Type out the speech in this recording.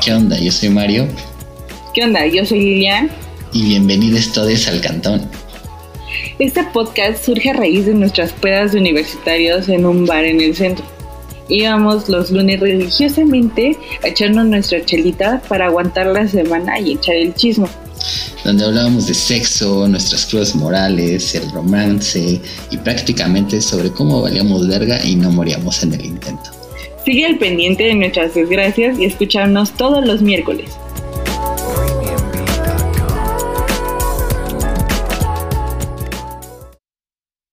¿Qué onda? Yo soy Mario. ¿Qué onda? Yo soy Lilian. Y bienvenidos todos al Cantón. Este podcast surge a raíz de nuestras pedas de universitarios en un bar en el centro. Íbamos los lunes religiosamente a echarnos nuestra chelita para aguantar la semana y echar el chismo. Donde hablábamos de sexo, nuestras cruces morales, el romance y prácticamente sobre cómo valíamos verga y no moríamos en el intento. Sigue al pendiente de nuestras desgracias y escucharnos todos los miércoles.